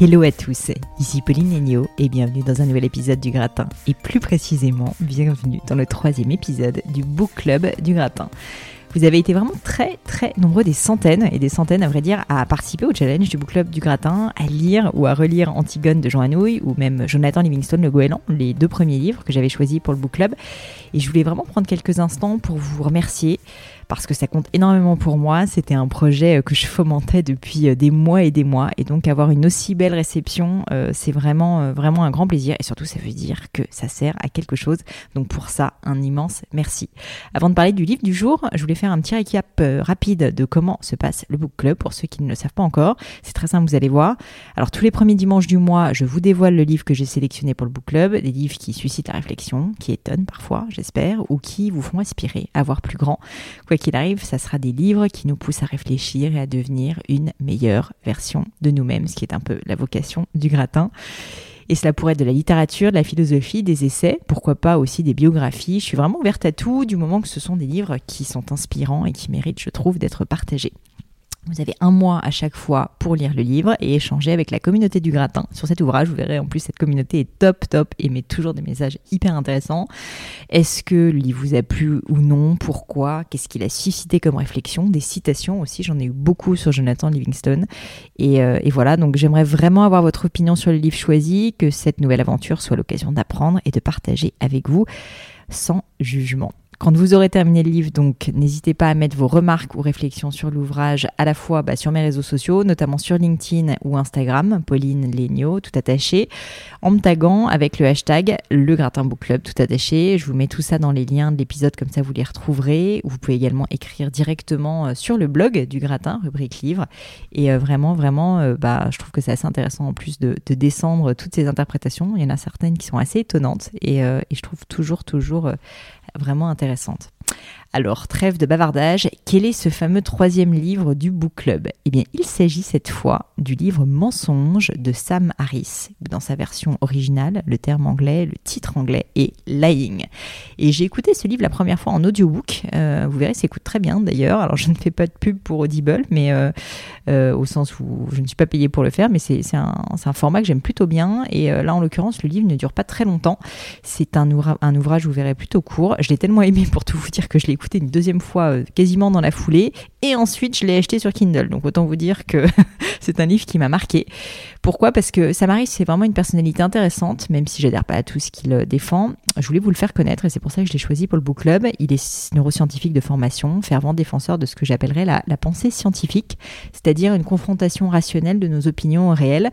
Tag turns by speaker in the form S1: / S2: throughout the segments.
S1: Hello à tous, ici Pauline Negno et bienvenue dans un nouvel épisode du Gratin. Et plus précisément, bienvenue dans le troisième épisode du Book Club du Gratin. Vous avez été vraiment très très nombreux, des centaines et des centaines à vrai dire, à participer au challenge du Book Club du Gratin, à lire ou à relire Antigone de Jean Anouilh ou même Jonathan Livingstone Le Goéland, les deux premiers livres que j'avais choisis pour le Book Club. Et je voulais vraiment prendre quelques instants pour vous remercier parce que ça compte énormément pour moi. C'était un projet euh, que je fomentais depuis euh, des mois et des mois. Et donc avoir une aussi belle réception, euh, c'est vraiment, vraiment un grand plaisir. Et surtout, ça veut dire que ça sert à quelque chose. Donc pour ça, un immense merci. Avant de parler du livre du jour, je voulais faire un petit récap rapide de comment se passe le Book Club pour ceux qui ne le savent pas encore. C'est très simple, vous allez voir. Alors tous les premiers dimanches du mois, je vous dévoile le livre que j'ai sélectionné pour le Book Club, des livres qui suscitent la réflexion, qui étonnent parfois, j'espère, ou qui vous font aspirer à voir plus grand qu'il arrive, ça sera des livres qui nous poussent à réfléchir et à devenir une meilleure version de nous-mêmes, ce qui est un peu la vocation du gratin. Et cela pourrait être de la littérature, de la philosophie, des essais, pourquoi pas aussi des biographies. Je suis vraiment ouverte à tout, du moment que ce sont des livres qui sont inspirants et qui méritent, je trouve, d'être partagés. Vous avez un mois à chaque fois pour lire le livre et échanger avec la communauté du gratin sur cet ouvrage. Vous verrez en plus cette communauté est top top et met toujours des messages hyper intéressants. Est-ce que le livre vous a plu ou non? Pourquoi? Qu'est-ce qu'il a suscité comme réflexion? Des citations aussi, j'en ai eu beaucoup sur Jonathan Livingstone. Et, euh, et voilà, donc j'aimerais vraiment avoir votre opinion sur le livre choisi, que cette nouvelle aventure soit l'occasion d'apprendre et de partager avec vous sans jugement. Quand vous aurez terminé le livre, donc n'hésitez pas à mettre vos remarques ou réflexions sur l'ouvrage à la fois bah, sur mes réseaux sociaux, notamment sur LinkedIn ou Instagram, Pauline Legno, tout attaché, en me taguant avec le hashtag Le Gratin Book Club, tout attaché. Je vous mets tout ça dans les liens de l'épisode, comme ça vous les retrouverez. Vous pouvez également écrire directement euh, sur le blog du Gratin, rubrique livre. Et euh, vraiment, vraiment, euh, bah, je trouve que c'est assez intéressant en plus de, descendre toutes ces interprétations. Il y en a certaines qui sont assez étonnantes et, et je trouve toujours, toujours vraiment intéressante. Alors, trêve de bavardage, quel est ce fameux troisième livre du Book Club? Eh bien, il s'agit cette fois du livre Mensonge de Sam Harris. Dans sa version originale, le terme anglais, le titre anglais est Lying. Et j'ai écouté ce livre la première fois en audiobook. Euh, vous verrez, ça écoute très bien d'ailleurs. Alors, je ne fais pas de pub pour Audible, mais euh, au sens où je ne suis pas payée pour le faire, mais c'est un, un, format que j'aime plutôt bien. Et là, en l'occurrence, le livre ne dure pas très longtemps. C'est un, un ouvrage, vous verrez, plutôt court. Je l'ai tellement aimé pour tout vous dire que je l'ai écouté une deuxième fois euh, quasiment dans la foulée. Et ensuite, je l'ai acheté sur Kindle. Donc autant vous dire que c'est un livre qui m'a marqué. Pourquoi? Parce que Samaris, c'est vraiment une personnalité intéressante, même si j'adhère pas à tout ce qu'il euh, défend. Je voulais vous le faire connaître et c'est pour ça que je l'ai choisi pour le Book Club. Il est neuroscientifique de formation, fervent défenseur de ce que j'appellerais la, la pensée scientifique, c'est-à-dire une confrontation rationnelle de nos opinions réelles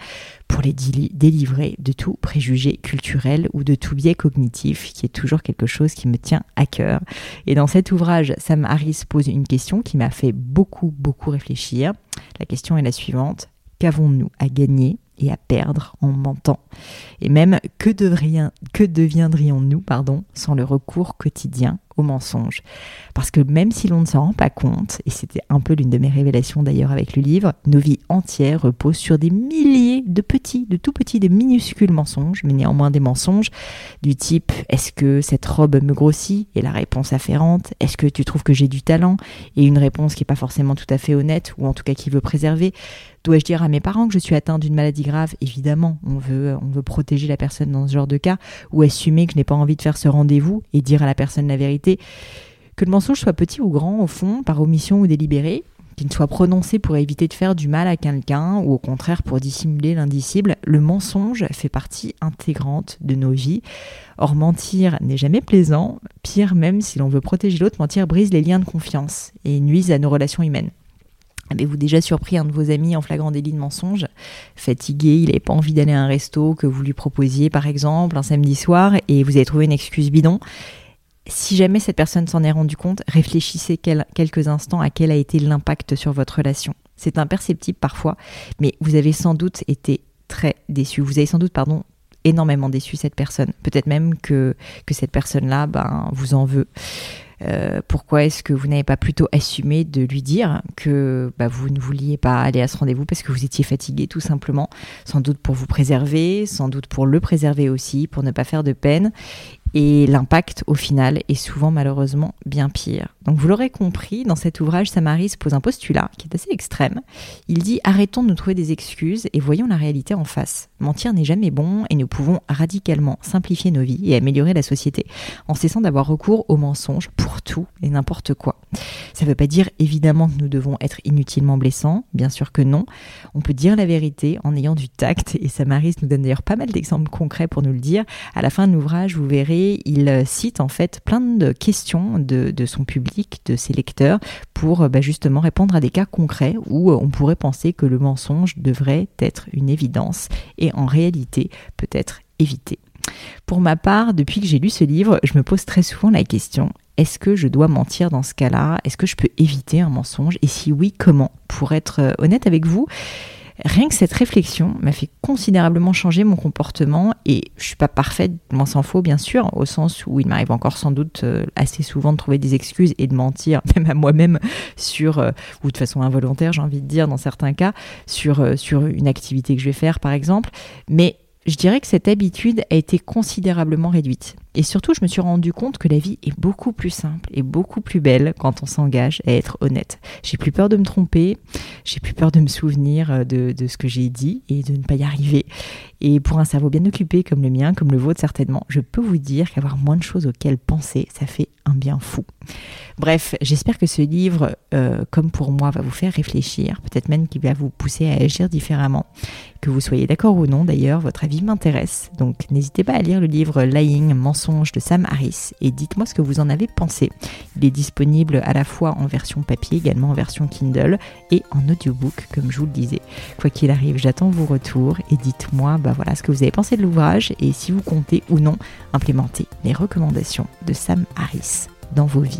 S1: pour les délivrer de tout préjugé culturel ou de tout biais cognitif, qui est toujours quelque chose qui me tient à cœur. Et dans cet ouvrage, Sam Harris pose une question qui m'a fait beaucoup, beaucoup réfléchir. La question est la suivante. Qu'avons-nous à gagner et à perdre en mentant? Et même, que, que deviendrions-nous sans le recours quotidien au mensonge. Parce que même si l'on ne s'en rend pas compte, et c'était un peu l'une de mes révélations d'ailleurs avec le livre, nos vies entières reposent sur des milliers de petits, de tout petits, de minuscules mensonges, mais néanmoins des mensonges du type est-ce que cette robe me grossit? Et la réponse afférente, est-ce que tu trouves que j'ai du talent? Et une réponse qui n'est pas forcément tout à fait honnête, ou en tout cas qui veut préserver. Dois-je dire à mes parents que je suis atteinte d'une maladie grave? Évidemment, on veut, on veut protéger la personne dans ce genre de cas, ou assumer que je n'ai pas envie de faire ce rendez-vous et dire à la personne la vérité. Que le mensonge soit petit ou grand, au fond, par omission ou délibéré, qu'il soit prononcé pour éviter de faire du mal à quelqu'un ou au contraire pour dissimuler l'indicible, le mensonge fait partie intégrante de nos vies. Or, mentir n'est jamais plaisant. Pire, même si l'on veut protéger l'autre, mentir brise les liens de confiance et nuise à nos relations humaines. Avez-vous déjà surpris un de vos amis en flagrant délit de mensonge? Fatigué, il n'avait pas envie d'aller à un resto que vous lui proposiez par exemple un samedi soir et vous avez trouvé une excuse bidon? Si jamais cette personne s'en est rendu compte, réfléchissez quelques instants à quel a été l'impact sur votre relation. C'est imperceptible parfois, mais vous avez sans doute été très déçu. Vous avez sans doute, pardon, énormément déçu cette personne. Peut-être même que, que cette personne-là ben, vous en veut. Euh, pourquoi est-ce que vous n'avez pas plutôt assumé de lui dire que bah, vous ne vouliez pas aller à ce rendez-vous parce que vous étiez fatigué tout simplement, sans doute pour vous préserver, sans doute pour le préserver aussi, pour ne pas faire de peine et l'impact, au final, est souvent malheureusement bien pire. Donc vous l'aurez compris, dans cet ouvrage, Samaris pose un postulat qui est assez extrême. Il dit arrêtons de nous trouver des excuses et voyons la réalité en face. Mentir n'est jamais bon et nous pouvons radicalement simplifier nos vies et améliorer la société en cessant d'avoir recours aux mensonges tout et n'importe quoi. Ça ne veut pas dire évidemment que nous devons être inutilement blessants, bien sûr que non. On peut dire la vérité en ayant du tact et Samaris nous donne d'ailleurs pas mal d'exemples concrets pour nous le dire. À la fin de l'ouvrage, vous verrez il euh, cite en fait plein de questions de, son public, de ses lecteurs, pour euh, bah, justement répondre à des cas concrets où euh, on pourrait penser que le mensonge devrait être une évidence et en réalité peut être évité. Pour ma part, depuis que j'ai lu ce livre, je me pose très souvent la question est-ce que je dois mentir dans ce cas-là? Est-ce que je peux éviter un mensonge? Et si oui, comment? Pour être honnête avec vous, Rien que cette réflexion m'a fait considérablement changer mon comportement et je suis pas parfaite, m'en s'en faut bien sûr, au sens où il m'arrive encore sans doute euh, assez souvent de trouver des excuses et de mentir, même à moi-même, sur, euh, ou de façon involontaire, j'ai envie de dire dans certains cas, sur, euh, sur une activité que je vais faire par exemple. Mais je dirais que cette habitude a été considérablement réduite. Et surtout, je me suis rendu compte que la vie est beaucoup plus simple et beaucoup plus belle quand on s'engage à être honnête. J'ai plus peur de me tromper, j'ai plus peur de me souvenir euh, de, de ce que j'ai dit et de ne pas y arriver. Et pour un cerveau bien occupé comme le mien, comme le vôtre certainement, je peux vous dire qu'avoir moins de choses auxquelles penser, ça fait un bien fou. Bref, j'espère que ce livre, euh, comme pour moi, va vous faire réfléchir, peut-être même qu'il va vous pousser à agir différemment. Que vous soyez d'accord ou non d'ailleurs, votre avis m'intéresse. Donc n'hésitez pas à lire le livre Lying, de Sam Harris et dites-moi ce que vous en avez pensé. Il est disponible à la fois en version papier, également en version Kindle et en audiobook, comme je vous le disais. Quoi qu'il arrive, j'attends vos retours et dites-moi bah voilà, ce que vous avez pensé de l'ouvrage et si vous comptez ou non implémenter les recommandations de Sam Harris dans vos vies.